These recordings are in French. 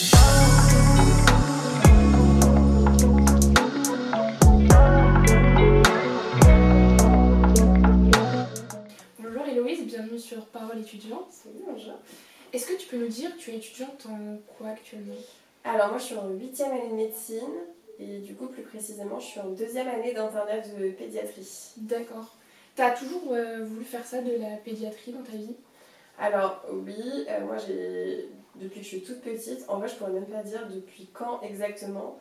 Bonjour Héloïse, bienvenue sur Parole étudiante. Bonjour. Est-ce que tu peux nous dire, tu es étudiante en quoi actuellement? Alors moi je suis en huitième année de médecine et du coup plus précisément je suis en deuxième année d'internat de pédiatrie. D'accord. T'as toujours euh, voulu faire ça de la pédiatrie dans ta vie? Alors oui, euh, moi j'ai depuis que je suis toute petite, en vrai je pourrais même pas dire depuis quand exactement,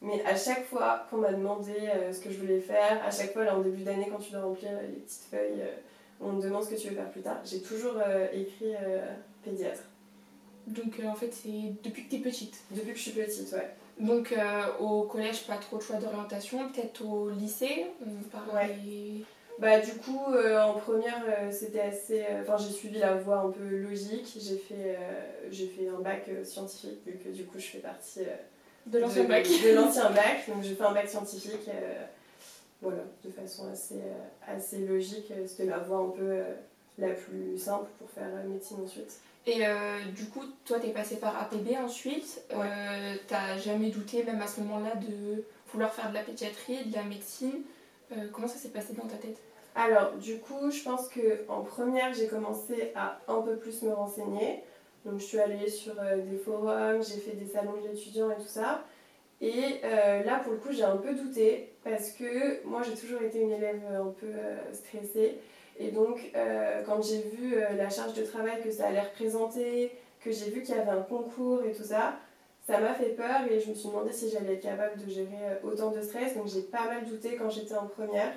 mais à chaque fois qu'on m'a demandé euh, ce que je voulais faire, à chaque fois là en début d'année quand tu dois remplir les petites feuilles, euh, on me demande ce que tu veux faire plus tard, j'ai toujours euh, écrit euh, pédiatre. Donc euh, en fait c'est depuis que t'es petite. Depuis que je suis petite, ouais. Donc euh, au collège pas trop de choix d'orientation, peut-être au lycée on parlait... Bah du coup euh, en première euh, c'était assez euh, enfin j'ai suivi la voie un peu logique. J'ai fait j'ai fait un bac scientifique vu que du coup je fais partie de l'ancien bac. de l'ancien bac. Donc j'ai fait un bac scientifique voilà de façon assez assez logique. C'était la voie un peu la plus simple pour faire médecine ensuite. Et euh, du coup toi t'es passé par APB ensuite, Ouais. Euh, t'as jamais douté même à ce moment-là de vouloir faire de la pédiatrie, de la médecine. Euh, Comment ça s'est passé dans ta tête? Alors, du coup, je pense que en première, j'ai commencé à un peu plus me renseigner. Donc, je suis allée sur euh, des forums, j'ai fait des salons d'étudiants et tout ça. Et euh, là, pour le coup, j'ai un peu douté parce que moi, j'ai toujours été une élève un peu euh, stressée. Et donc, euh, quand j'ai vu euh, la charge de travail que ça allait représenter, que j'ai vu qu'il y avait un concours et tout ça, ça m'a fait peur et je me suis demandé si j'allais être capable de gérer euh, autant de stress. Donc, j'ai pas mal douté quand j'étais en première.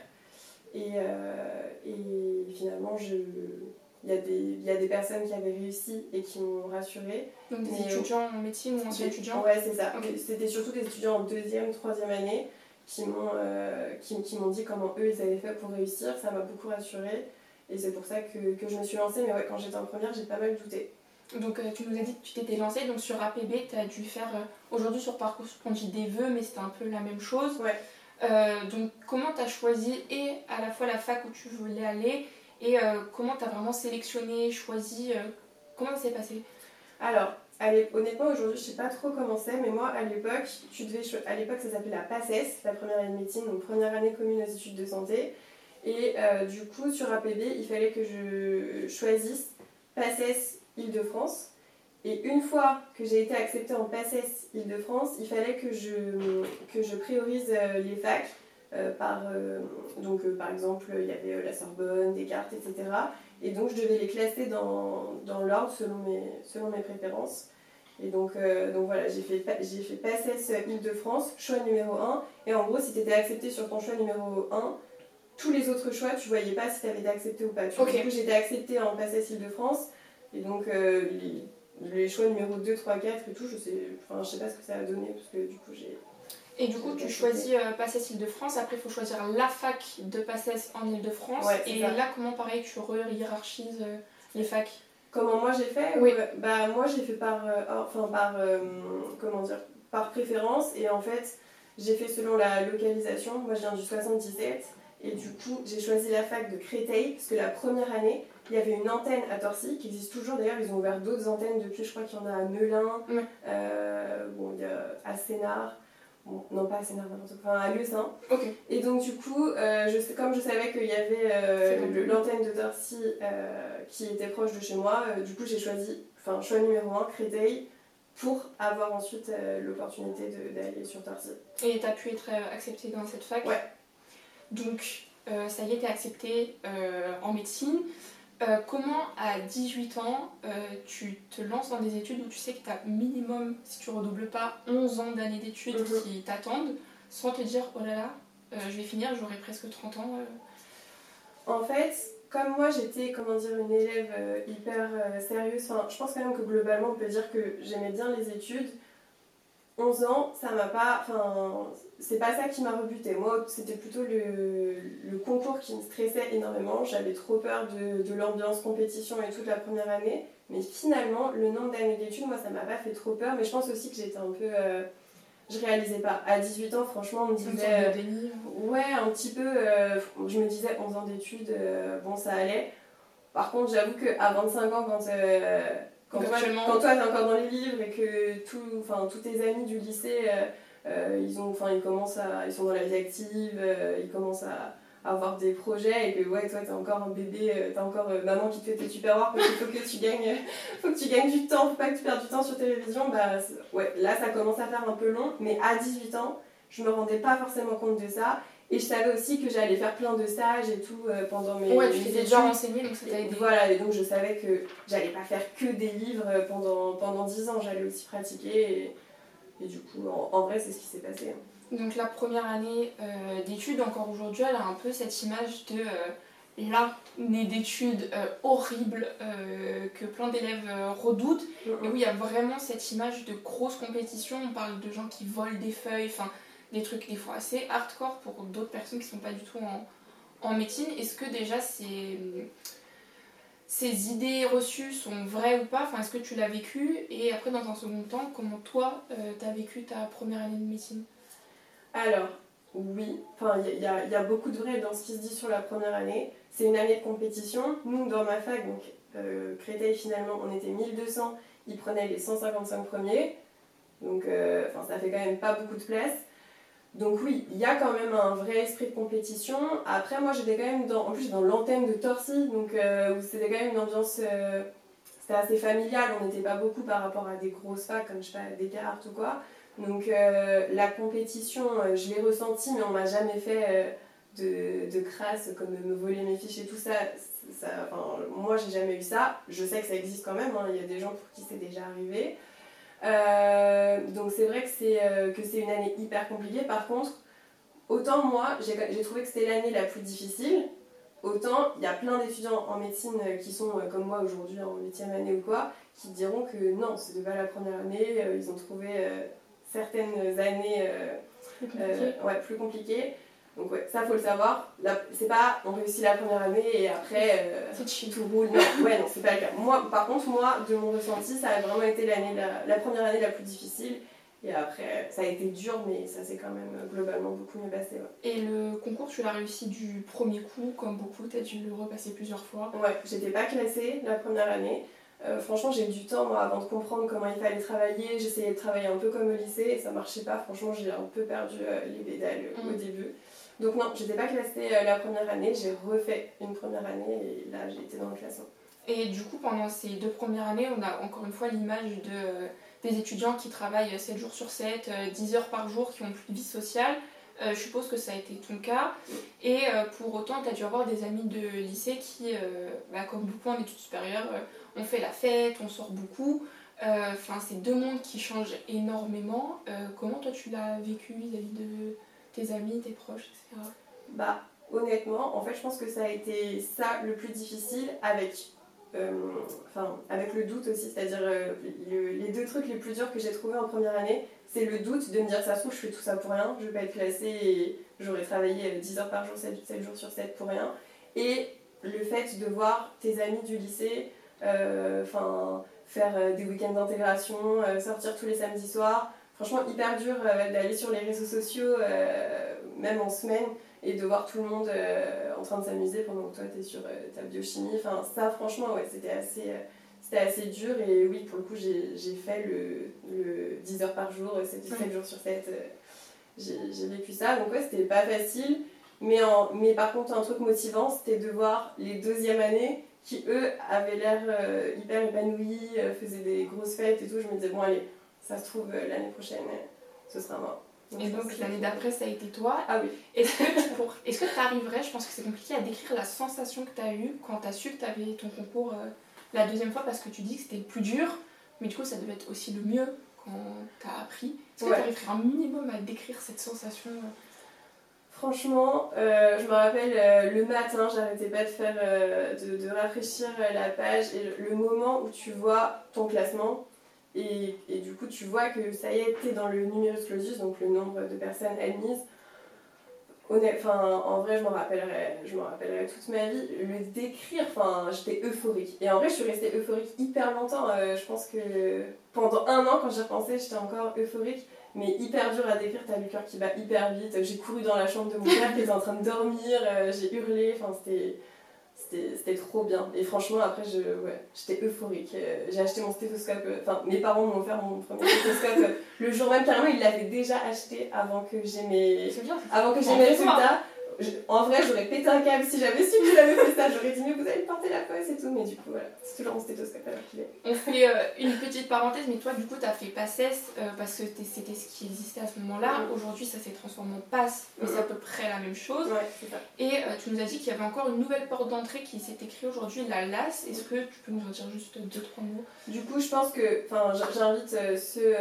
Et, euh, et finalement, je... il, y a des, il y a des personnes qui avaient réussi et qui m'ont rassurée. Donc des Mais, étudiants en médecine ou anciens étudiants Ouais, c'est ça. C'était surtout des étudiants en deuxième, troisième année qui m'ont euh, qui, qui m'ont dit comment eux ils avaient fait pour réussir. Ça m'a beaucoup rassurée. Et c'est pour ça que, que je me suis lancée. Mais ouais, quand j'étais en première, j'ai pas mal douté. Donc euh, tu nous as dit que tu t'étais lancée, donc sur APB tu as dû faire, euh, aujourd'hui sur Parcours on dit des vœux mais c'était un peu la même chose. Ouais. Euh, donc comment tu as choisi et à la fois la fac où tu voulais aller et euh, comment tu as vraiment sélectionné, choisi, euh, comment ça s'est passé? Alors, honnêtement, aujourd'hui, je sais pas trop comment c'est, mais moi, à l'époque, tu devais à l'époque, ça s'appelait la PACES, la première année de médecine, donc première année commune aux études de santé. Et du coup, sur APB, il fallait que je choisisse PACES Île-de-France. Et une fois que j'ai été acceptée en PACES Île-de-France, il fallait que je, que je priorise euh, les facs. euh, par, euh, donc, euh, par exemple, il y avait la Sorbonne, Descartes, etc. Et donc, je devais les classer dans, dans l'ordre selon mes, selon mes préférences. Et donc, donc voilà, j'ai fait, j'ai fait PACES Île-de-France, choix numéro 1. Et en gros, si tu étais accepté sur ton choix numéro 1, tous les autres choix, tu voyais pas si tu avais été accepté ou pas. Tu vois. Ok. Du coup, j'étais acceptée en PACES Île-de-France. Et donc, les, les choix numéro 2, 3, 4 et tout, je sais, enfin, je sais pas ce que ça a donné parce que du coup, j'ai. Et du coup tu choisis euh, PACES Île-de-France, après il faut choisir la fac de PACES en Île-de-France Ouais, et ça. là comment pareil tu hiérarchises euh, les facs? Comment moi j'ai fait? Oui. ou, euh, Bah moi j'ai fait par euh, enfin par euh, comment dire par préférence et en fait j'ai fait selon la localisation. Moi je viens du 77 et du coup j'ai choisi la fac de Créteil parce que la première année il y avait une antenne à Torcy qui existe toujours d'ailleurs ils ont ouvert d'autres antennes depuis je crois qu'il y en a à Melun, euh, bon il y a à Sénart. Bon, non pas à Sénart, enfin à. Ok. Et donc du coup, euh, je comme je savais qu'il y avait euh, l'antenne de Torcy qui était proche de chez moi, du coup j'ai choisi, enfin choix numéro 1, Créteil, pour avoir ensuite l'opportunité d'aller sur Torcy. Et tu as pu être acceptée dans cette fac? Ouais. Donc, euh, ça y est, tu es acceptée euh, en médecine. Euh, comment, à 18 ans, euh, tu te lances dans des études où tu sais que tu as minimum, si tu redoubles pas, 11 ans d'années d'études Mhm. qui t'attendent, sans te dire, oh là là, euh, je vais finir, j'aurai presque 30 ans. En fait, comme moi j'étais, comment dire, une élève hyper sérieuse, enfin, je pense quand même que globalement on peut dire que j'aimais bien les études. 11 ans, ça m'a pas. Enfin, c'est pas ça qui m'a rebuté. Moi, c'était plutôt le, le concours qui me stressait énormément. J'avais trop peur de, de l'ambiance compétition et toute la première année. Mais finalement, le nombre d'années d'études, moi, ça m'a pas fait trop peur. Mais je pense aussi que j'étais un peu. euh, je réalisais pas. À 18 ans, franchement, on me disait. de déni. Ouais, un petit peu. euh, je me disais 11 ans d'études, euh, bon, ça allait. Par contre, j'avoue qu'à 25 ans, quand, euh, quand, toi, actuellement- quand toi, t'es encore dans les livres et que tout, enfin, tous tes amis du lycée, ils, ont, ils, commencent à, ils sont dans la vie active, ils commencent à avoir des projets et que ouais toi t'es encore un bébé, euh, t'as encore euh, maman qui te fait tes super parce qu'il faut que tu gagnes, faut que tu gagnes du temps, faut pas que tu perdes du temps sur télévision, bah ouais là ça commence à faire un peu long, mais à 18 ans je me rendais pas forcément compte de ça et je savais aussi que j'allais faire plein de stages et tout euh, pendant mes ouais tu t'étais déjà renseigné donc ça t'a aidé voilà et donc je savais que j'allais pas faire que des livres pendant pendant 10 ans j'allais aussi pratiquer et, du coup en, vrai c'est ce qui s'est passé hein. Donc la première année euh, d'études, encore aujourd'hui, elle a un peu cette image de euh, l'année d'études euh, horrible que plein d'élèves redoutent. Et où il y a vraiment cette image de grosse compétition. On parle de gens qui volent des feuilles, enfin des trucs des fois assez hardcore pour d'autres personnes qui sont pas du tout en, médecine. Est-ce que déjà ces, ces idées reçues sont vraies ou pas? Enfin, Est-ce que tu l'as vécu? Et après, dans un second temps, comment toi, tu as vécu ta première année de médecine? Alors, oui, enfin, il y, a beaucoup de vrai dans ce qui se dit sur la première année. C'est une année de compétition. Nous, dans ma fac, donc euh, Créteil, finalement, on était 1200, ils prenaient les 155 premiers. Donc, euh, ça fait quand même pas beaucoup de place. Donc oui, il y a quand même un vrai esprit de compétition. Après, moi, j'étais quand même dans, en plus dans l'antenne de Torcy, donc euh, c'était quand même une ambiance, euh, c'était assez familial. On n'était pas beaucoup par rapport à des grosses facs comme je sais pas Descartes ou quoi. Donc euh, la compétition, je l'ai ressentie, mais on m'a jamais fait de, de, crasse comme me voler mes fiches et tout ça. ça enfin, moi, j'ai jamais eu ça. Je sais que ça existe quand même. Hein. Il y a des gens pour qui c'est déjà arrivé. Donc c'est vrai que c'est que c'est une année hyper compliquée. Par contre, autant moi, j'ai trouvé que c'était l'année la plus difficile. Autant il y a plein d'étudiants en médecine qui sont comme moi aujourd'hui en 8 année ou quoi, qui diront que non, c'est pas la première année, ils ont trouvé certaines années euh, euh, ouais, plus compliquées. Donc ouais, ça faut le savoir. C'est pas on réussit la première année et après euh, tout roule. Non, ouais, non, c'est pas le cas. Moi, par contre, moi, de mon ressenti, ça a vraiment été l'année la, la, première année la plus difficile. Et après, ça a été dur, mais ça s'est quand même globalement beaucoup mieux passé. Et le concours, tu l'as réussi du premier coup, comme beaucoup, tu as dû le repasser plusieurs fois Ouais, j'étais pas classée la première année. Euh, franchement, j'ai eu du temps moi, avant de comprendre comment il fallait travailler. J'essayais de travailler un peu comme au lycée et ça marchait pas. Franchement, j'ai un peu perdu euh, les pédales au mm. début. Donc, non, j'étais pas classée euh, la première année. J'ai refait une première année et là, j'ai été dans le classement. Et du coup, pendant ces deux premières années, on a encore une fois l'image de, des étudiants qui travaillent 7 jours sur 7, 10 heures par jour, qui ont plus de vie sociale. je suppose que ça a été ton cas. Et pour autant, tu as dû avoir des amis de lycée qui, bah, comme beaucoup en études supérieures, on fait la fête, on sort beaucoup. Euh, enfin, c'est deux mondes qui changent énormément. Euh, comment toi tu l'as vécu vis-à-vis de tes amis, tes proches, etc. Bah, honnêtement, en fait, je pense que ça a été ça le plus difficile avec, euh, avec le doute aussi. C'est-à-dire, les deux trucs les plus durs que j'ai trouvés en première année, c'est le doute de me dire ça se trouve, je fais tout ça pour rien, je vais pas être classée et j'aurais travaillé 10 heures par jour, 7, 7 jours sur 7 pour rien. Et le fait de voir tes amis du lycée euh, enfin faire euh, des week-ends d'intégration, euh, sortir tous les samedis soirs. Franchement, hyper dur d'aller sur les réseaux sociaux, même en semaine, et de voir tout le monde en train de s'amuser pendant que toi tu es sur ta biochimie. Enfin, ça, franchement, ouais, c'était assez c'était assez dur et oui pour le coup j'ai fait le, le, 10 heures par jour 7, 7 jours sur 7 j'ai vécu ça donc ouais c'était pas facile mais, en, mais par contre un truc motivant c'était de voir les deuxièmes années qui eux avaient l'air euh, hyper épanouis, euh, faisaient des grosses fêtes et tout. Je me disais, bon, allez, ça se trouve, euh, l'année prochaine, ce sera moi. et donc l'année d'après, ça a été toi. Ah oui. Est-ce que tu pour... est que arriverais, je pense que c'est compliqué à décrire la sensation que tu as eue quand tu as su que tu avais ton concours la deuxième fois parce que tu dis que c'était le plus dur, mais du coup ça devait être aussi le mieux quand tu as appris. Est-ce que tu arriverais un minimum à décrire cette sensation Franchement, euh, je me rappelle euh, le matin, j'arrêtais pas de faire, euh, de, rafraîchir la page et le, moment où tu vois ton classement et, du coup tu vois que ça y est, t'es dans le numerus clausus, donc le nombre de personnes admises. Enfin, en vrai, je m'en rappellerai, je rappellerai toute ma vie. Le décrire, enfin, j'étais euphorique. Et en vrai, je suis restée euphorique hyper longtemps. je pense que pendant un an, quand j'y repensais, j'étais encore euphorique mais hyper dur à décrire, t'as le cœur qui bat hyper vite. J'ai couru dans la chambre de mon père qui était en train de dormir, euh, j'ai hurlé, enfin c'était. C'était trop bien. Et franchement, après, je, ouais, j'étais euphorique. Euh, j'ai acheté mon stéthoscope, euh, enfin, mes parents m'ont offert mon premier stéthoscope euh, le jour même, carrément, ils l'avaient déjà acheté avant que j'ai mes, avant que j'ai mes résultats en vrai, j'aurais pété un câble si j'avais su que vous avez fait ça. J'aurais dit, mais vous allez porter la poisse et tout. Mais du coup, voilà, c'est toujours mon stéthoscope alors qu'il est. On fait euh, une petite parenthèse, mais toi, du coup, tu as fait PASSES euh, parce que c'était ce qui existait à ce moment-là. Aujourd'hui, ça s'est transformé en PASS, mais c'est à peu près la même chose. Ouais, c'est ça. Et euh, tu nous as dit qu'il y avait encore une nouvelle porte d'entrée qui s'est écrite aujourd'hui, la LAS. Est-ce que tu peux nous en dire juste deux, trois mots? Du coup, je pense que, enfin, j'invite ceux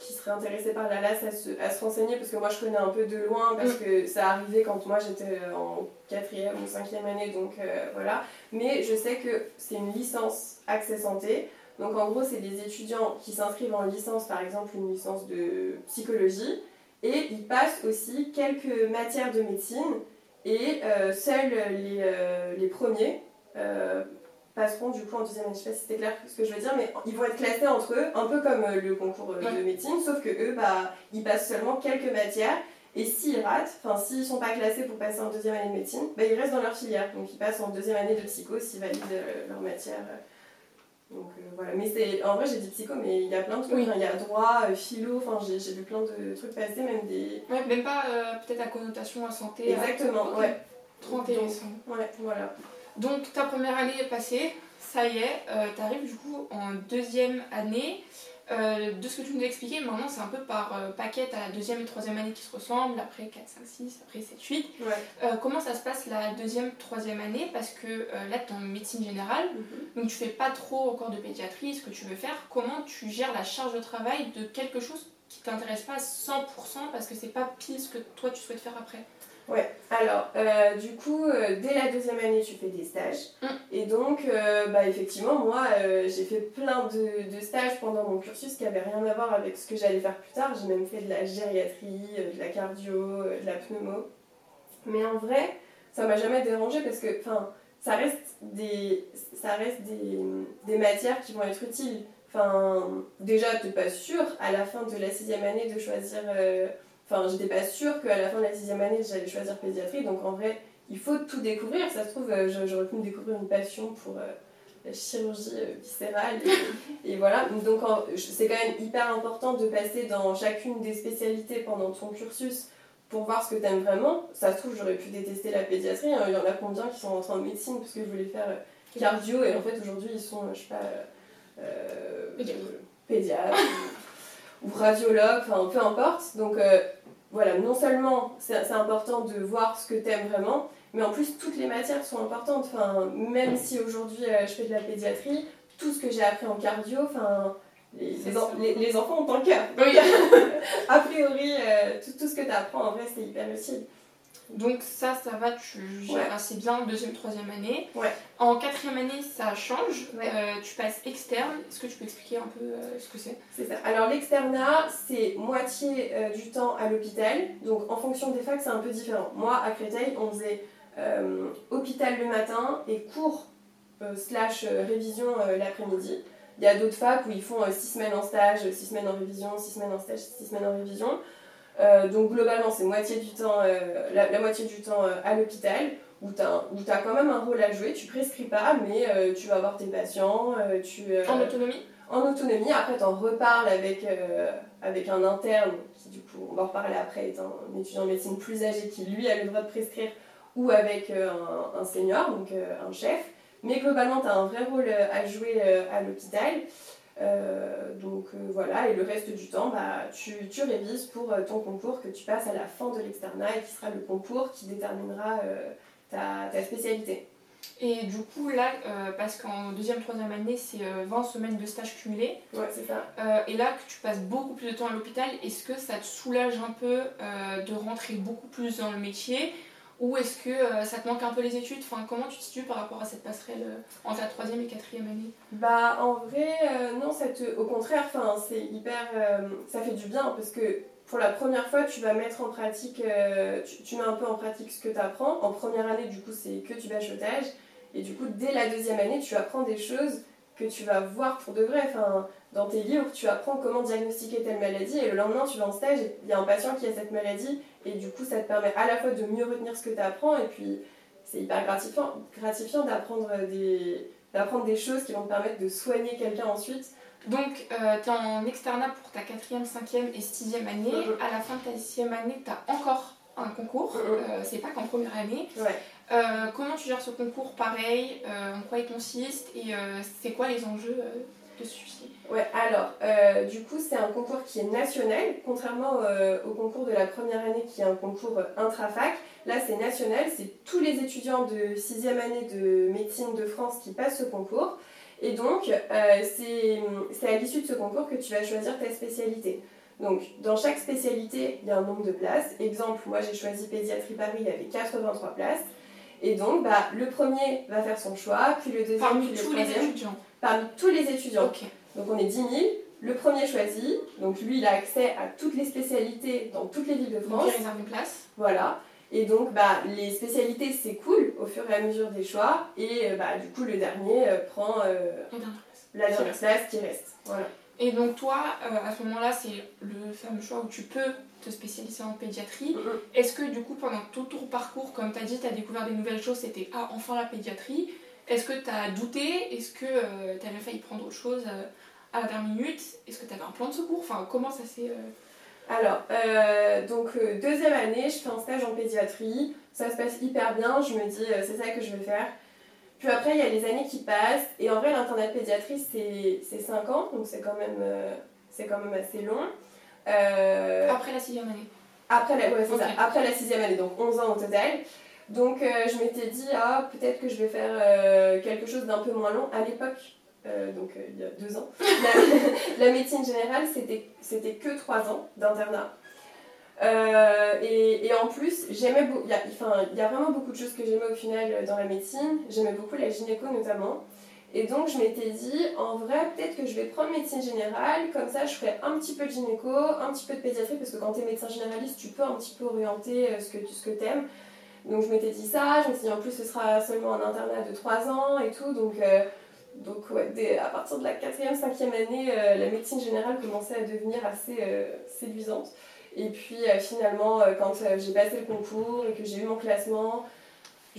qui seraient intéressés par la LAS à se, à se, renseigner parce que moi, je connais un peu de loin parce mm. que ça arrivait quand moi j'étais en quatrième ou cinquième année, donc euh, voilà. Mais je sais que c'est une licence accès santé. Donc en gros, c'est des étudiants qui s'inscrivent en licence, par exemple une licence de psychologie, et ils passent aussi quelques matières de médecine, et euh, seuls les, euh, les premiers passeront du coup en deuxième année. Je sais pas si c'était clair ce que je veux dire, mais ils vont être classés entre eux, un peu comme le concours de médecine, sauf que eux, bah, ils passent seulement quelques matières et s'ils ratent, enfin s'ils sont pas classés pour passer en deuxième année de médecine, bah, ils restent dans leur filière. Donc ils passent en deuxième année de psycho s'ils valident euh, leur matière. Donc euh, voilà, mais c'est en vrai j'ai dit psycho, mais il y a plein de trucs. Il y a droit, euh, philo, enfin j'ai vu plein de trucs passer, même des. Ouais, même pas peut-être à connotation à santé. Exactement, ouais. Trop intéressant. ouais, voilà. Donc ta première année est passée, ça y est, tu arrives du coup en deuxième année. Euh, de ce que tu nous as expliqué, maintenant c'est un peu par euh, paquet à la deuxième et troisième année qui se ressemblent, après 4, 5, 6, après 7, 8. comment ça se passe la deuxième, troisième année? Parce que euh, là tu es en médecine générale, mhm. donc tu fais pas trop encore de pédiatrie, ce que tu veux faire. Comment tu gères la charge de travail de quelque chose qui t'intéresse pas à 100% parce que c'est pas pile ce que toi tu souhaites faire après? Ouais, alors euh, du coup, euh, dès la deuxième année, tu fais des stages. Mm. Et donc, euh, bah, effectivement, moi, j'ai fait plein de, de, stages pendant mon cursus qui n'avaient rien à voir avec ce que j'allais faire plus tard. J'ai même fait de la gériatrie, de la cardio, de la pneumo. Mais en vrai, ça m'a jamais dérangé parce que, enfin, ça reste des, ça reste des, des matières qui vont être utiles. Enfin, déjà, tu n'es pas sûr à la fin de la sixième année de choisir Enfin, j'étais pas sûre qu'à la fin de la sixième année, j'allais choisir pédiatrie. Donc en vrai, il faut tout découvrir. Ça se trouve, euh, j'aurais pu me découvrir une passion pour euh, la chirurgie euh, viscérale. Et, voilà. Donc c'est quand même hyper important de passer dans chacune des spécialités pendant ton cursus pour voir ce que tu aimes vraiment. Ça se trouve, j'aurais pu détester la pédiatrie. Hein. Il y en a combien qui sont rentrés en médecine parce que je voulais faire cardio et en fait aujourd'hui ils sont, je sais pas, pédiatre ou, radiologue, enfin peu importe. Donc voilà, non seulement c'est important de voir ce que tu aimes vraiment, mais en plus toutes les matières sont importantes. Enfin, même si aujourd'hui euh, je fais de la pédiatrie, tout ce que j'ai appris en cardio, enfin, les, les, enfants ont un cœur. a priori, euh, tout, tout, ce que tu apprends en vrai, c'est hyper utile. Donc ça, ça va, tu gères assez bien deuxième, troisième année. Ouais. En quatrième année, ça change. Euh, tu passes externe. Est-ce que tu peux expliquer un peu euh, ce que c'est? C'est ça. Alors l'externat, c'est moitié euh, du temps à l'hôpital. Donc en fonction des facs, c'est un peu différent. Moi, à Créteil, on faisait hôpital le matin et cours slash révision l'après-midi. Il y a d'autres facs où ils font 6 semaines en stage, 6 semaines en révision, 6 semaines en stage, 6 semaines en révision. Euh, donc globalement, c'est moitié du temps, euh, la, moitié du temps euh, à l'hôpital, où tu as, quand même un rôle à jouer. Tu prescris pas, mais tu vas voir tes patients. tu, en autonomie? En autonomie. Après, tu en reparles avec, avec un interne, qui du coup, on va en reparler après, est un, étudiant en médecine plus âgé, qui lui a le droit de prescrire, ou avec un, un, senior, donc un chef. Mais globalement, tu as un vrai rôle à jouer à l'hôpital. Euh, donc euh, voilà, et le reste du temps, bah, tu, tu révises pour euh, ton concours que tu passes à la fin de l'externat et qui sera le concours qui déterminera ta, ta, spécialité. Et du coup, là, parce qu'en deuxième, troisième année, c'est 20 semaines de stage cumulé. Ouais, c'est ça. et là, que tu passes beaucoup plus de temps à l'hôpital, est-ce que ça te soulage un peu de rentrer beaucoup plus dans le métier? Ou est-ce que euh, ça te manque un peu les études? Enfin, Comment tu te situes par rapport à cette passerelle euh, entre la troisième et quatrième année? Bah en vrai, euh, non, ça au contraire, c'est hyper... ça fait du bien parce que pour la première fois, tu vas mettre en pratique, tu, mets un peu en pratique ce que tu apprends. En première année, du coup, c'est que du bachotage. Et du coup, dès la deuxième année, tu apprends des choses que tu vas voir pour de vrai. Enfin, dans tes livres, tu apprends comment diagnostiquer telle maladie et le lendemain, tu vas en stage, il y a un patient qui a cette maladie et du coup, ça te permet à la fois de mieux retenir ce que tu apprends et puis c'est hyper gratifiant, gratifiant d'apprendre des, d'apprendre des choses qui vont te permettre de soigner quelqu'un ensuite. Donc, euh, tu es en externat pour ta quatrième, cinquième et sixième année. Mhm. À la fin de ta sixième année, tu as encore un concours. Mhm. Euh, c'est pas qu'en première année. Ouais. Euh, comment tu gères ce concours? Pareil, euh, en quoi il consiste et euh, c'est quoi les enjeux euh, de Ouais, alors, euh, du coup, c'est un concours qui est national, contrairement euh, au concours de la première année qui est un concours intrafac. Là, c'est national, c'est tous les étudiants de sixième année de médecine de France qui passent ce concours. Et donc, euh, c'est à l'issue de ce concours que tu vas choisir ta spécialité. Donc, dans chaque spécialité, il y a un nombre de places. Exemple, moi j'ai choisi pédiatrie Paris, il y avait 83 places. Et donc, bah, le premier va faire son choix, puis le deuxième, Parmi puis le tous les troisième. étudiants. Parmi tous les étudiants. Donc on est 10 000. Le premier choisi, donc lui il a accès à toutes les spécialités dans toutes les villes de Donc France. il réserve une place. Voilà. Et donc bah, les spécialités cool au fur et à mesure des choix. Et euh, bah, du coup le dernier euh, prend euh, La dernière place. qui reste. Voilà. Et donc toi, euh, à ce moment-là, c'est le fameux choix où tu peux te spécialiser en pédiatrie. Est-ce que du coup, pendant tout ton parcours, comme tu as dit, tu as découvert des nouvelles choses, c'était ah, enfin la pédiatrie. Est-ce que tu as douté? Est-ce que tu avais failli prendre autre chose euh, à la dernière minute? Est-ce que tu avais un plan de secours? Enfin, comment ça s'est. euh, Alors, euh, donc euh, deuxième année, je fais un stage en pédiatrie. Ça se passe hyper bien. Je me dis, euh, c'est ça que je vais faire. Puis après, il y a les années qui passent. Et en vrai, l'internat de pédiatrie, c'est c'est 5 ans. Donc c'est quand, même, euh, c'est quand même assez long. Euh, Après la sixième année après, la, ouais, ça, après la sixième année, donc 11 ans au total. Donc euh, je m'étais dit, ah, peut-être que je vais faire euh, quelque chose d'un peu moins long. À l'époque, euh, donc il y a deux ans, la, médecine générale, c'était que 3 ans d'internat. Et, en plus, j'aimais il y, a, vraiment beaucoup de choses que j'aimais au final dans la médecine. J'aimais beaucoup la gynéco notamment. Et donc je m'étais dit, en vrai, peut-être que je vais prendre médecine générale, comme ça je ferai un petit peu de gynéco, un petit peu de pédiatrie, parce que quand tu es médecin généraliste, tu peux un petit peu orienter ce que, ce que tu aimes. Donc je m'étais dit ça, je me suis dit en plus ce sera seulement un internat de 3 ans et tout, donc, euh, donc à partir de la 4e, 5e année, euh, la médecine générale commençait à devenir assez euh, séduisante. Et puis finalement, quand j'ai passé le concours et que j'ai eu mon classement,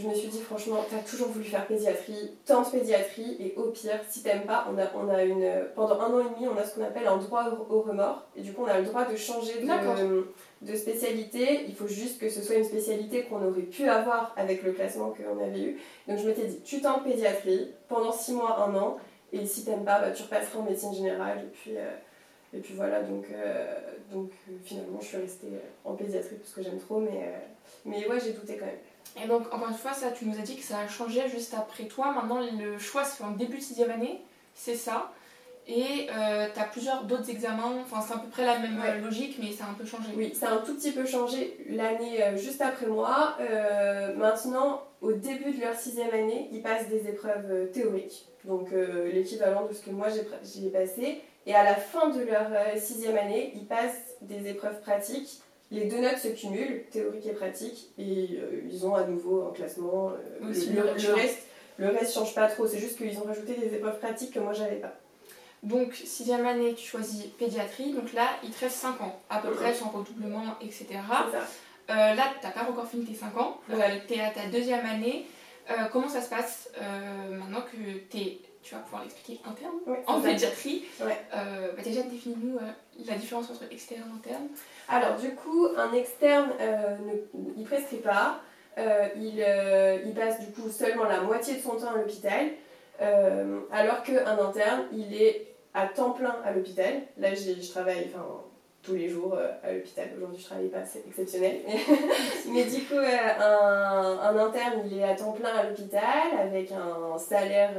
je me suis dit franchement, t'as toujours voulu faire pédiatrie, tente pédiatrie et au pire, si t'aimes pas, on a, on a une, pendant un an et demi, on a ce qu'on appelle un droit au, remords et du coup on a le droit de changer de, de spécialité. Il faut juste que ce soit une spécialité qu'on aurait pu avoir avec le classement qu'on avait eu. Donc je m'étais dit, tu tentes pédiatrie pendant 6 mois, un an et si t'aimes pas, bah, tu repasseras en médecine générale et puis, euh, et puis voilà. Donc, euh, donc euh, finalement, je suis restée en pédiatrie parce que j'aime trop, mais, euh, mais ouais, j'ai douté quand même. Et donc, encore une fois, ça, tu nous as dit que ça a changé juste après toi. Maintenant, le choix se fait en début de sixième année, c'est ça. Et tu as plusieurs d'autres examens. Enfin, c'est à peu près la même Ouais. euh, logique, mais ça a un peu changé. Oui, ça a un tout petit peu changé l'année euh, juste après moi. Euh, maintenant, au début de leur sixième année, ils passent des épreuves euh, théoriques, donc euh, l'équivalent de ce que moi j'ai passé. Et à la fin de leur euh, sixième année, ils passent des épreuves pratiques. Les deux notes se cumulent, théorique et pratique, et euh, ils ont à nouveau un classement. euh, le, le le choix. reste, le reste change pas trop, c'est juste qu'ils ont rajouté des épreuves pratiques que moi j'avais pas. Donc, sixième année, tu choisis pédiatrie. Donc là, il te reste 5 ans, à peu près, sans redoublement, etc. Euh, là, t'as pas encore fini tes 5 ans. Euh, Ouais. t'es à ta deuxième année. Comment ça se passe maintenant que t'es, tu vas pouvoir l'expliquer interne Ouais, en pédiatrie Ouais. Bah Déjà, définis-nous la différence entre externe et interne. Alors du coup, un externe, euh, ne, il prescrit pas. Euh, il, euh, il passe du coup seulement la moitié de son temps à l'hôpital, euh, alors qu'un interne, il est à temps plein à l'hôpital. Là, je travaille tous les jours à l'hôpital. Aujourd'hui, je travaille pas, c'est exceptionnel. Mais du coup, un, interne, il est à temps plein à l'hôpital avec un salaire,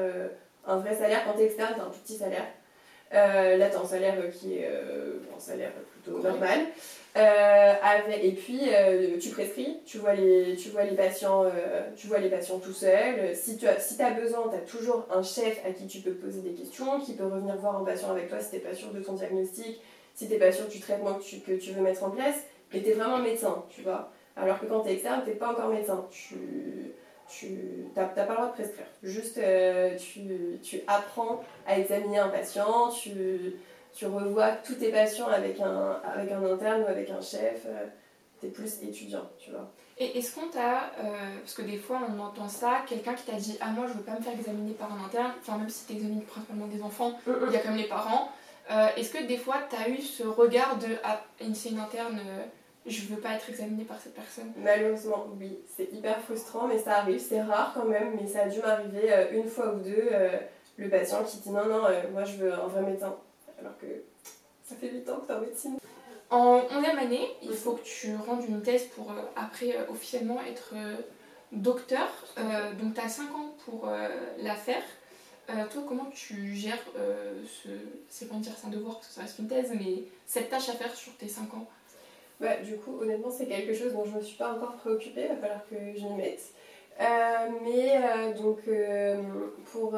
un vrai salaire. Quand tu es externe, tu un tout petit salaire. Euh, là, tu as un salaire qui est euh, un salaire plutôt Correct. normal. Euh, avec- et puis, euh, tu prescris, tu vois les, tu vois les, patients, tu vois les patients tout seul. Si tu as, si as besoin, tu as toujours un chef à qui tu peux poser des questions, qui peut revenir voir un patient avec toi si tu n'es pas sûr de ton diagnostic, si tu n'es pas sûr du traitement que tu, que tu veux mettre en place. Mais tu es vraiment médecin, tu vois. Alors que quand tu es externe, tu n'es pas encore médecin. Tu tu n'as pas le droit de prescrire. Juste, euh, tu, tu apprends à examiner un patient, tu, tu revois tous tes patients avec un, avec un interne ou avec un chef. tu es plus étudiant, tu vois. Et est-ce qu'on t'a, euh, parce que des fois on entend ça, quelqu'un qui t'a dit Ah, moi je veux pas me faire examiner par un interne, enfin, même si tu examines principalement des enfants, Mm, il y a quand même les parents. Euh, est-ce que des fois tu as eu ce regard de Ah, c'est une interne, euh, je veux pas être examinée par cette personne Malheureusement, oui, c'est hyper frustrant, mais ça arrive, c'est rare quand même, mais ça a dû m'arriver euh, une fois ou deux, euh, le patient qui dit non, non, euh, moi je veux un vrai médecin, alors que ça fait 8 ans que t'es en médecine. En 11e année, il faut que tu rendes une thèse pour euh, après officiellement être docteur. Donc tu as 5 ans pour la faire. Euh, toi, comment tu gères euh, ce. C'est pas dire c'est un devoir parce que ça reste une thèse, mais cette tâche à faire sur tes 5 ans? Bah, du coup, honnêtement, c'est quelque chose dont je me suis pas encore préoccupée, il va falloir que je m'y mette. Euh, mais euh, donc, euh, pour,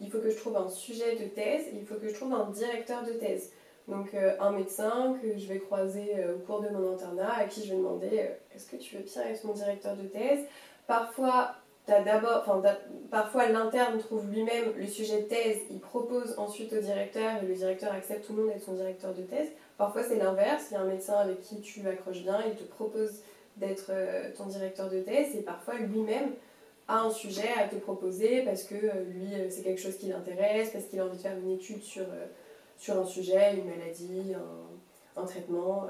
il faut que je trouve un sujet de thèse, il faut que je trouve un directeur de thèse. Donc, un médecin que je vais croiser au cours de mon internat, à qui je vais demander est-ce que tu veux bien être mon directeur de thèse? Parfois, d'abord, parfois l'interne trouve lui-même le sujet de thèse, il propose ensuite au directeur, et le directeur accepte tout le monde d'être son directeur de thèse. Parfois, c'est l'inverse. Il y a un médecin avec qui tu accroches bien, il te propose d'être euh, ton directeur de thèse et parfois lui-même a un sujet à te proposer parce que euh, lui, euh, c'est quelque chose qui l'intéresse, parce qu'il a envie de faire une étude sur, un sujet, une maladie, un, traitement.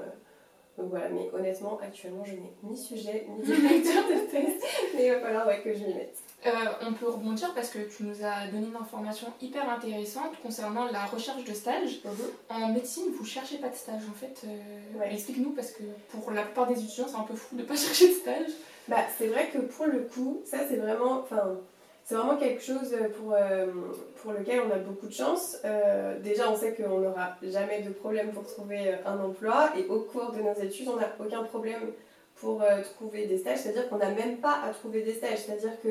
Donc voilà, mais honnêtement, actuellement, je n'ai ni sujet ni directeur de thèse, mais il va falloir que je m'y mette. Euh, on peut rebondir parce que tu nous as donné une information hyper intéressante concernant la recherche de stage. En médecine, vous cherchez pas de stage en fait. euh, Ouais. Explique-nous parce que pour la plupart des étudiants, c'est un peu fou de pas chercher de stage. Bah, c'est vrai que pour le coup, ça c'est vraiment, c'est vraiment quelque chose pour, euh, pour lequel on a beaucoup de chance. Euh, déjà, on sait qu'on n'aura jamais de problème pour trouver un emploi et au cours de nos études, on n'a aucun problème pour euh, trouver des stages. C'est-à-dire qu'on n'a même pas à trouver des stages. C'est-à-dire que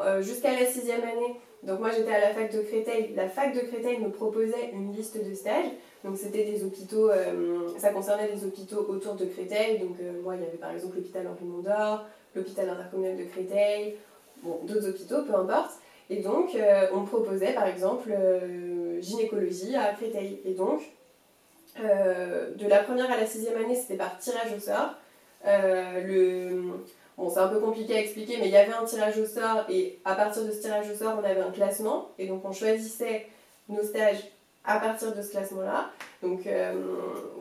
euh, jusqu'à la sixième année, donc moi j'étais à la fac de Créteil, la fac de Créteil me proposait une liste de stages. Donc c'était des hôpitaux, euh, ça concernait des hôpitaux autour de Créteil. Donc euh, moi il y avait par exemple l'hôpital Henri Mondor, l'hôpital intercommunal de Créteil, d'autres hôpitaux, peu importe. Et donc on proposait par exemple gynécologie à Créteil. Et donc de la première à la sixième année c'était par tirage au sort. Bon, c'est un peu compliqué à expliquer, mais il y avait un tirage au sort et à partir de ce tirage au sort, on avait un classement et donc on choisissait nos stages à partir de ce classement-là. Donc, euh,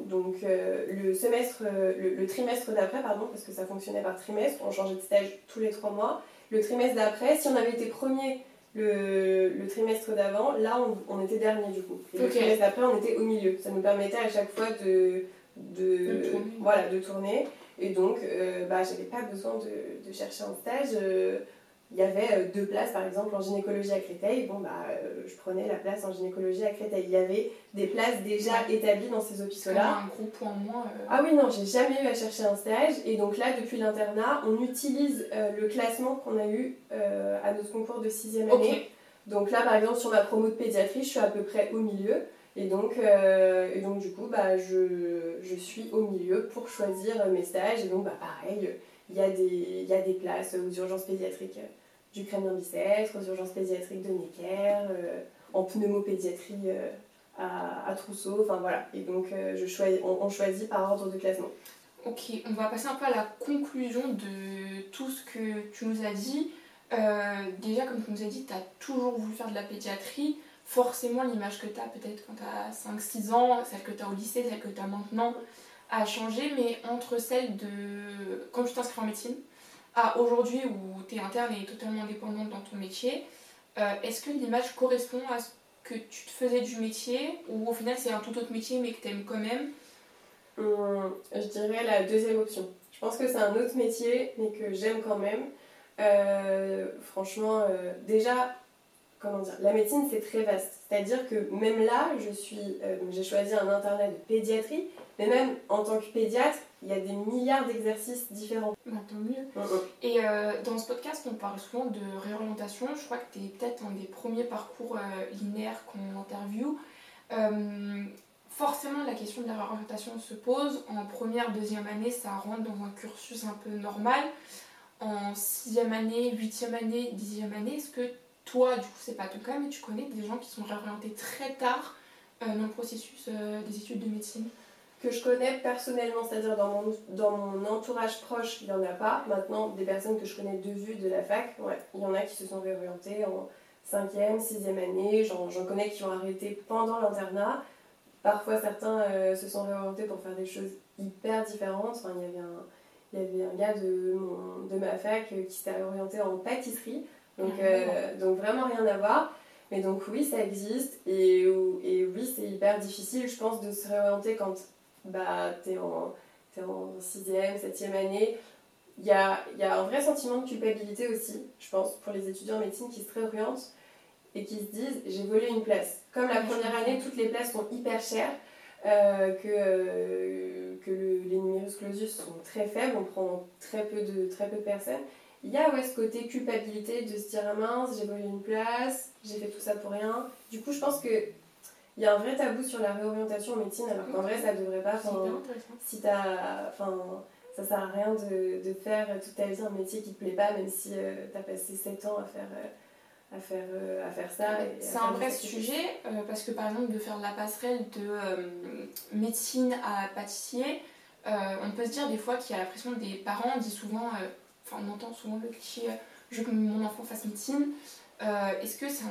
donc euh, le semestre, euh, le, le trimestre d'après, pardon, parce que ça fonctionnait par trimestre, on changeait de stage tous les trois mois. Le trimestre d'après, si on avait été premier le, le trimestre d'avant, là on, on était dernier du coup. Et le trimestre d'après, on était au milieu. Ça nous permettait à chaque fois de, de, De tourner. voilà, de tourner. Et donc, euh, bah, j'avais pas besoin de, de chercher un stage. Euh, Il y avait euh, deux places, par exemple, en gynécologie à Créteil. Bon, bah, je prenais la place en gynécologie à Créteil. Il y avait des places déjà établies dans ces hôpitaux-là. un gros point moins. euh. Ah oui, non, j'ai jamais eu à chercher un stage. Et donc là, depuis l'internat, on utilise euh, le classement qu'on a eu euh, à notre concours de sixième année. Donc là, par exemple, sur ma promo de pédiatrie, je suis à peu près au milieu. Et donc, euh, et donc du coup, bah, je, je suis au milieu pour choisir mes stages. Et donc, bah, pareil, il y, a des- y a des places aux urgences pédiatriques euh, du crânien bicêtre, aux urgences pédiatriques de Necker, euh, en pneumopédiatrie euh, à, à Trousseau. Enfin voilà. Et donc, je choisis, on, choisit par ordre de classement. Ok, on va passer un peu à la conclusion de tout ce que tu nous as dit. Déjà, comme tu nous as dit, tu as toujours voulu faire de la pédiatrie. Forcément, l'image que tu as peut-être quand tu as 5-6 ans, celle que tu as au lycée, celle que tu as maintenant, a changé. Mais entre celle de quand tu t'inscris en médecine à aujourd'hui où tu es interne et totalement indépendante dans ton métier, euh, est-ce que l'image correspond à ce que tu te faisais du métier ou au final c'est un tout autre métier mais que tu aimes quand même? Hum, je dirais la deuxième option. Je pense que c'est un autre métier, mais que j'aime quand même. Euh, franchement, euh, déjà, comment dire, la médecine c'est très vaste. C'est-à-dire que même là, je suis, euh, j'ai choisi un internat de pédiatrie, mais même en tant que pédiatre, il y a des milliards d'exercices différents. Bah, tant mieux. Hum, hum. Et euh, dans ce podcast, on parle souvent de réorientation. Je crois que tu es peut-être un des premiers parcours euh, linéaires qu'on interviewe. Forcément, la question de la réorientation se pose. En première, deuxième année, ça rentre dans un cursus un peu normal. En sixième année, huitième année, dixième année, est-ce que toi, du coup, c'est pas ton cas, mais tu connais des gens qui sont réorientés très tard euh, dans le processus euh, des études de médecine Que je connais personnellement, c'est-à-dire dans mon, dans mon entourage proche, il n'y en a pas. Maintenant, des personnes que je connais de vue de la fac, ouais, il y en a qui se sont réorientées en 5e, 6e année, j'en connais qui ont arrêté pendant l'internat. Parfois, certains euh, se sont réorientés pour faire des choses hyper différentes. Enfin, il y avait un, y avait un gars de, de ma fac qui s'était orienté en pâtisserie, donc, euh, donc vraiment rien à voir. Mais donc oui, ça existe et, et oui, c'est hyper difficile, je pense, de se réorienter quand bah, tu es en, es en 6e, 7e année. Il y a, y a, un vrai sentiment de culpabilité aussi, je pense, pour les étudiants en médecine qui se réorientent et qui se disent j'ai volé une place. Comme la première année, toutes les places sont hyper chères, euh, que, euh, que les numerus clausus sont très faibles, on prend très peu de, très peu de personnes. Il y a ouais, ce côté culpabilité de se dire ah mince, j'ai volé une place, j'ai fait tout ça pour rien. Du coup, je pense que il y a un vrai tabou sur la réorientation en médecine, alors qu'en vrai, ça devrait pas. Si t'as. Enfin, ça sert à rien de, de, faire toute ta vie un métier qui te plaît pas, même si euh, tu as passé 7 ans à faire. à faire, à faire ça. C'est un vrai sujet parce que par exemple de faire la passerelle de médecine à pâtissier, on peut se dire des fois qu'il y a la pression des parents, on dit souvent on entend souvent le cliché euh, je veux que mon enfant fasse médecine. Euh, est-ce que c'est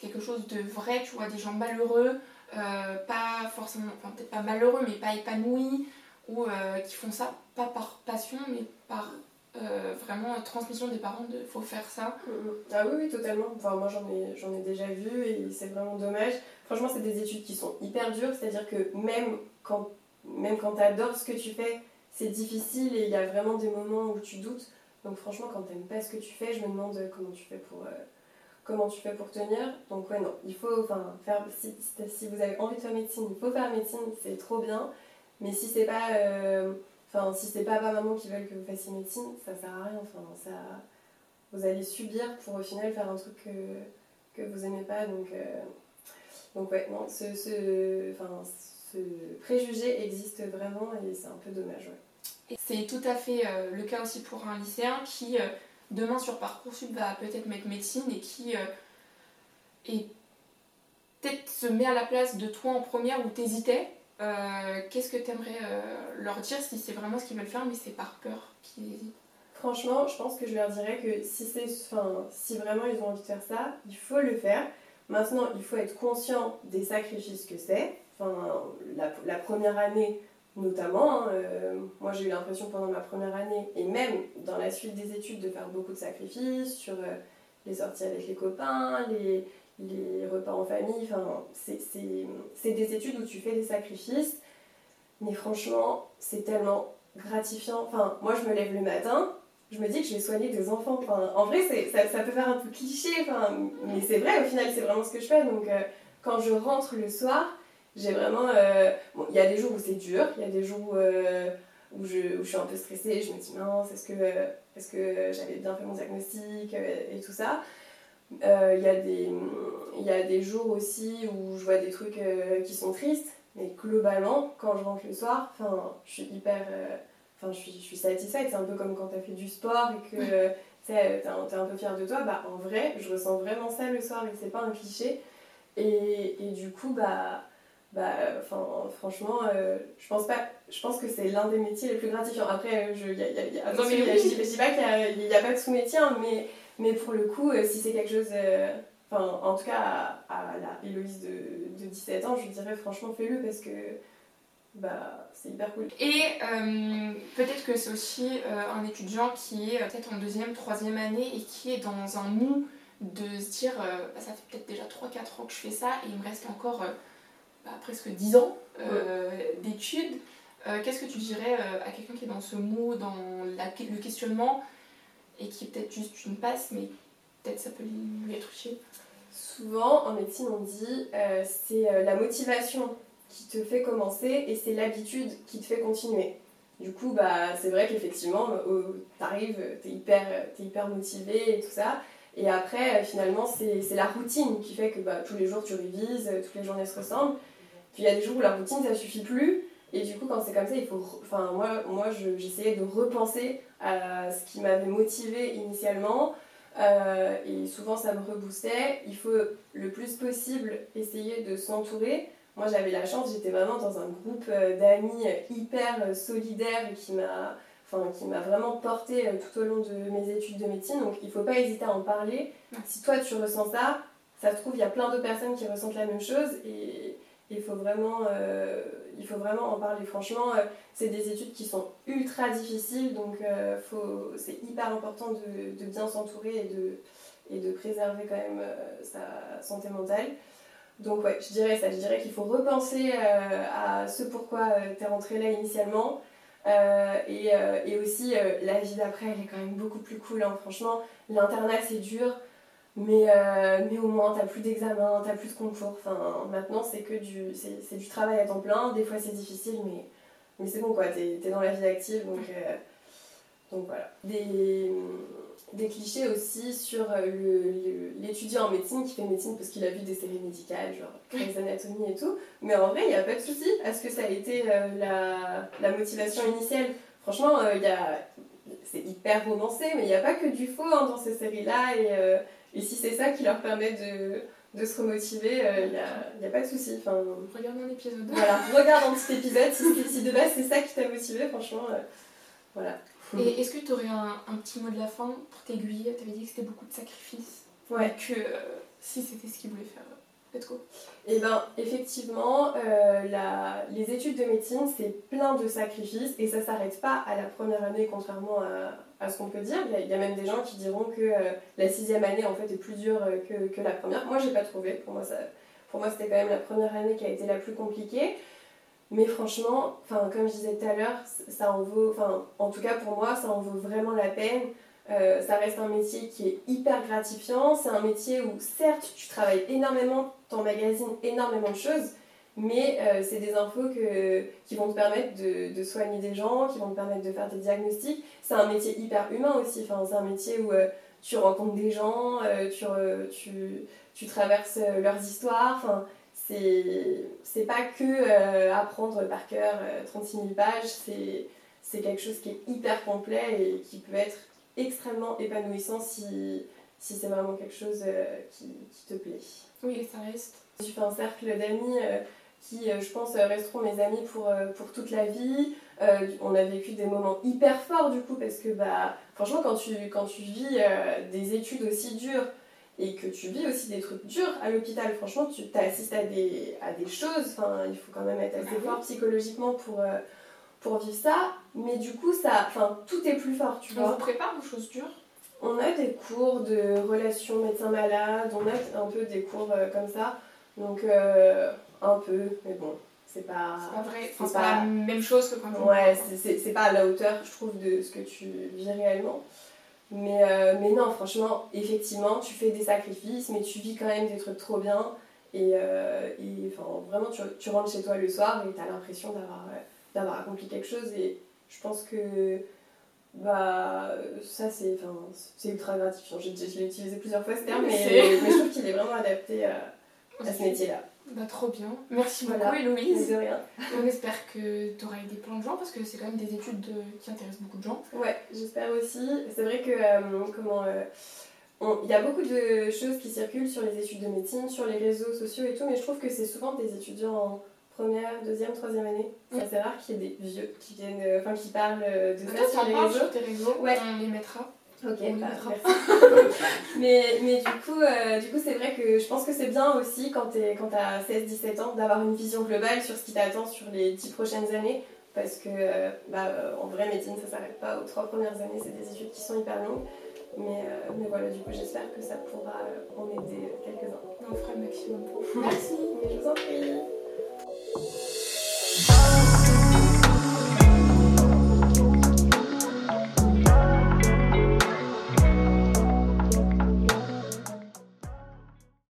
quelque chose de vrai, tu vois, des gens malheureux, euh, pas forcément, enfin peut-être pas malheureux, mais pas épanouis, ou qui font ça pas par passion, mais par vraiment transmission des parents de faut faire ça. Mm, mm. Ah oui, oui, totalement. Moi j'en ai, ai déjà vu et c'est vraiment dommage. Franchement, c'est des études qui sont hyper dures, c'est-à-dire que même quand, même quand tu ce que tu fais, c'est difficile et il y a vraiment des moments où tu doutes. Donc franchement, quand tu n'aimes pas ce que tu fais, je me demande comment tu fais pour, euh, comment tu fais pour tenir. Donc ouais, non, il faut, enfin, faire, si, vous avez envie de faire médecine, il faut faire médecine, c'est trop bien. Mais si c'est pas, euh, enfin, si c'est papa, maman qui veulent que vous fassiez médecine, ça sert à rien. Enfin, ça, vous allez subir pour au final faire un truc que, vous aimez pas. Donc, euh, donc ouais, non, ce, ce, ce préjugé existe vraiment et c'est un peu dommage. C'est tout à fait euh, le cas aussi pour un lycéen qui, euh, demain sur Parcoursup, va peut-être mettre médecine et qui euh, peut-être se met à la place de toi en première où t'hésitais. Qu'est-ce que tu aimerais leur dire si c'est vraiment ce qu'ils veulent faire, mais c'est par peur qu'ils hésitent? Franchement, je pense que je leur dirais que si, enfin, si vraiment ils ont envie de faire ça, il faut le faire. Maintenant, il faut être conscient des sacrifices que c'est. Enfin, la, première année, notamment, hein, euh, moi j'ai eu l'impression pendant ma première année et même dans la suite des études de faire beaucoup de sacrifices sur euh, les sorties avec les copains, les, les repas en famille, enfin c'est des études où tu fais des sacrifices, mais franchement c'est tellement gratifiant. Enfin, moi je me lève le matin, je me dis que je vais soigner des enfants. Enfin, en vrai ça, ça peut faire un peu cliché, enfin, mais c'est vrai au final c'est vraiment ce que je fais. Donc euh, quand je rentre le soir, j'ai vraiment. Euh, il y a des jours où c'est dur, il y a des jours où, euh, où, je, où, je, suis un peu stressée, je me dis mince, est-ce que, est que j'avais bien fait mon diagnostic euh, et tout ça. Il y, a des, y a des jours aussi où je vois des trucs qui sont tristes, mais globalement, quand je rentre le soir, je suis hyper. Enfin, je suis, je suis satisfaite. C'est un peu comme quand tu as fait du sport et que tu es un peu fière de toi. Bah, en vrai, je ressens vraiment ça le soir et c'est pas un cliché. Et, et, du coup, bah, bah, franchement, euh, je pense pas. Je pense que c'est l'un des métiers les plus gratifiants. Après, je, y a, y a, y a, non, mais je, dis pas qu'il n'y a, pas de sous-métier, hein, mais, mais pour le coup, euh, si c'est quelque chose. Euh, enfin, en tout cas, à, la Héloïse de, de, 17 ans, je dirais franchement, fais-le parce que bah, c'est hyper cool. Et peut-être que c'est aussi un étudiant qui est peut-être en deuxième, troisième année et qui est dans un mou de se dire bah, ça fait peut-être déjà 3-4 ans que je fais ça et il me reste encore bah, presque 10 ans euh, d'études. Euh, qu'est-ce que tu dirais euh, à quelqu'un qui est dans ce mot, dans le questionnement, et qui est peut-être juste une passe, mais peut-être ça peut lui être utile? Souvent, en médecine, on dit c'est la motivation qui te fait commencer et c'est l'habitude qui te fait continuer. Du coup, bah, c'est vrai qu'effectivement, t'arrives, t'es hyper, es hyper motivé et tout ça. Et après, finalement, c'est la routine qui fait que bah, tous les jours tu révises, toutes les journées se ressemblent. Puis il y a des jours où la routine, ça suffit plus. Et du coup, quand c'est comme ça, il faut. Enfin, moi, moi j'essayais de repenser à ce qui m'avait motivé initialement. Euh, et souvent, ça me reboostait. Il faut le plus possible essayer de s'entourer. moi j'avais la chance, j'étais vraiment dans un groupe d'amis hyper solidaire et qui m'a enfin, qui m'a vraiment porté tout au long de mes études de médecine. Donc il ne faut pas hésiter à en parler. Si toi tu ressens ça, ça se trouve, il y a plein d'autres personnes qui ressentent la même chose et il faut vraiment, euh, il faut vraiment en parler. Franchement, euh, c'est des études qui sont ultra difficiles, donc euh, c'est hyper important de, bien s'entourer et de, et de préserver quand même sa santé mentale. Donc ouais, je dirais ça, je dirais qu'il faut repenser à ce pourquoi tu es rentré là initialement. Et, et, aussi, la vie d'après, elle est quand même beaucoup plus cool. Hein. Franchement, l'internat, c'est dur. Mais, euh, mais au moins, t'as plus d'examen, t'as plus de concours. Enfin, maintenant, c'est que du, c'est, du travail à temps plein. Des fois, c'est difficile, mais, mais c'est bon, quoi. T'es, es dans la vie active, donc, euh, donc voilà. Des, des clichés aussi sur le, l'étudiant en médecine qui fait médecine parce qu'il a vu des séries médicales, genre Grey's Anatomy et tout. Mais en vrai, il n'y a pas de souci. Est-ce que ça a été euh, la, la, motivation initiale Franchement, c'est hyper romancé, mais il n'y a pas que du faux hein, dans ces séries-là. Et et si c'est ça qui leur permet de, de se remotiver, il euh, n'y a, a, pas de souci. Enfin, regarde un épisode. Voilà, regarde un petit épisode. Si, si de base c'est ça qui t'a motivé, franchement, euh, voilà. Et est-ce que tu aurais un, un, petit mot de la fin pour t'aiguiller? Tu avais dit que c'était beaucoup de sacrifices. Ouais. Que euh, si c'était ce qu'ils voulaient faire, let's go. Et eh ben effectivement, la, les études de médecine, c'est plein de sacrifices et ça s'arrête pas à la première année, contrairement à ce qu'on peut dire. Il y, a, même des gens qui diront que euh, la sixième année en fait est plus dure euh, que, que, la première. Moi, j'ai pas trouvé. Pour moi, pour moi, c'était quand même la première année qui a été la plus compliquée. Mais franchement, enfin, comme je disais tout à l'heure, ça en vaut, enfin, en tout cas pour moi, ça en vaut vraiment la peine. Euh, ça reste un métier qui est hyper gratifiant. C'est un métier où, certes, tu travailles énormément, tu emmagasines énormément de choses, mais euh, c'est des infos que, qui vont te permettre de, de, soigner des gens, qui vont te permettre de faire des diagnostics. C'est un métier hyper humain aussi, enfin, c'est un métier où euh, tu rencontres des gens, euh, tu, tu, tu, traverses leurs histoires, enfin, c'est pas que apprendre par cœur 36 000 pages, c'est quelque chose qui est hyper complet et qui peut être extrêmement épanouissant si, si c'est vraiment quelque chose qui, qui, te plaît. Oui, ça reste. Tu fais un cercle d'amis qui, euh, je pense, euh, resteront mes amis pour, euh, pour toute la vie. on a vécu des moments hyper forts du coup parce que bah, franchement quand tu, quand tu vis des études aussi dures et que tu vis aussi des trucs durs à l'hôpital, franchement tu assistes à des, à des choses, enfin, il faut quand même être assez bah fort psychologiquement pour, pour vivre ça, mais du coup ça, enfin, tout est plus fort, tu on vois. On prépare aux choses dures? On a des cours de relations médecin-malade, on a un peu des cours comme ça, donc un peu, mais bon, c'est pas. C'est pas vrai, c'est pas, la même chose que quand tu. Ouais, c'est pas à la hauteur, je trouve, de ce que tu vis réellement. Mais, euh, mais non, franchement, effectivement, tu fais des sacrifices, mais tu vis quand même des trucs trop bien. Et, euh, et enfin, vraiment, tu, tu, rentres chez toi le soir et tu as l'impression d'avoir d'avoir accompli quelque chose. Et je pense que bah, ça, c'est ultra gratifiant. Je, je l'ai utilisé plusieurs fois ce terme, mais, mais, je trouve qu'il est vraiment adapté à, à ce métier-là. Bah, trop bien. Merci beaucoup, Héloïse. De rien. On espère que tu auras aidé plein de gens parce que c'est quand même des études qui intéressent beaucoup de gens. Ouais, j'espère aussi. C'est vrai que, euh, comment. Euh, il y a beaucoup de choses qui circulent sur les études de médecine, sur les réseaux sociaux et tout, mais je trouve que c'est souvent des étudiants en première, deuxième, troisième année. C'est assez rare qu'il y ait des vieux qui viennent, euh, enfin qui parlent de ça sur les réseaux. Sur tes réseaux, ouais. on les mettra. Ok, bah, mais, mais du coup, euh, du coup c'est vrai que je pense que c'est bien aussi quand tu as 16-17 ans d'avoir une vision globale sur ce qui t'attend sur les 10 prochaines années. Parce que, euh, bah, euh, en vrai, médecine, ça s'arrête pas aux 3 premières années, c'est des études qui sont hyper longues. Mais, mais voilà, du coup, j'espère que ça pourra en aider quelques-uns. On fera le maximum. Merci, je vous en prie.